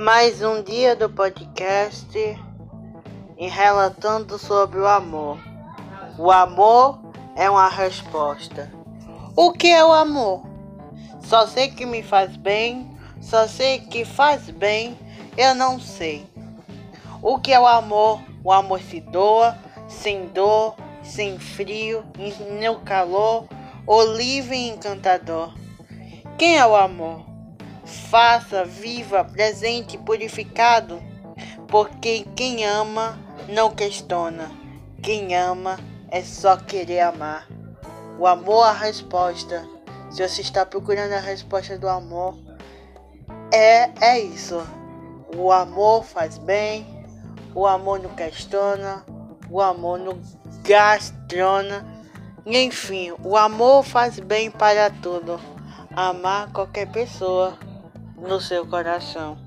mais um dia do podcast em relatando sobre o amor. O amor é uma resposta. O que é o amor? Só sei que me faz bem, só sei que faz bem, eu não sei. O que é o amor? O amor se doa, sem dor, sem frio, no calor, olivo e encantador. Quem é o amor? Faça, viva, presente, purificado, porque quem ama não questiona. Quem ama é só querer amar. O amor é a resposta. Se você está procurando a resposta do amor, é, é isso. O amor faz bem, o amor não questiona, o amor não gastrona. Enfim, o amor faz bem para tudo. Amar qualquer pessoa no seu coração.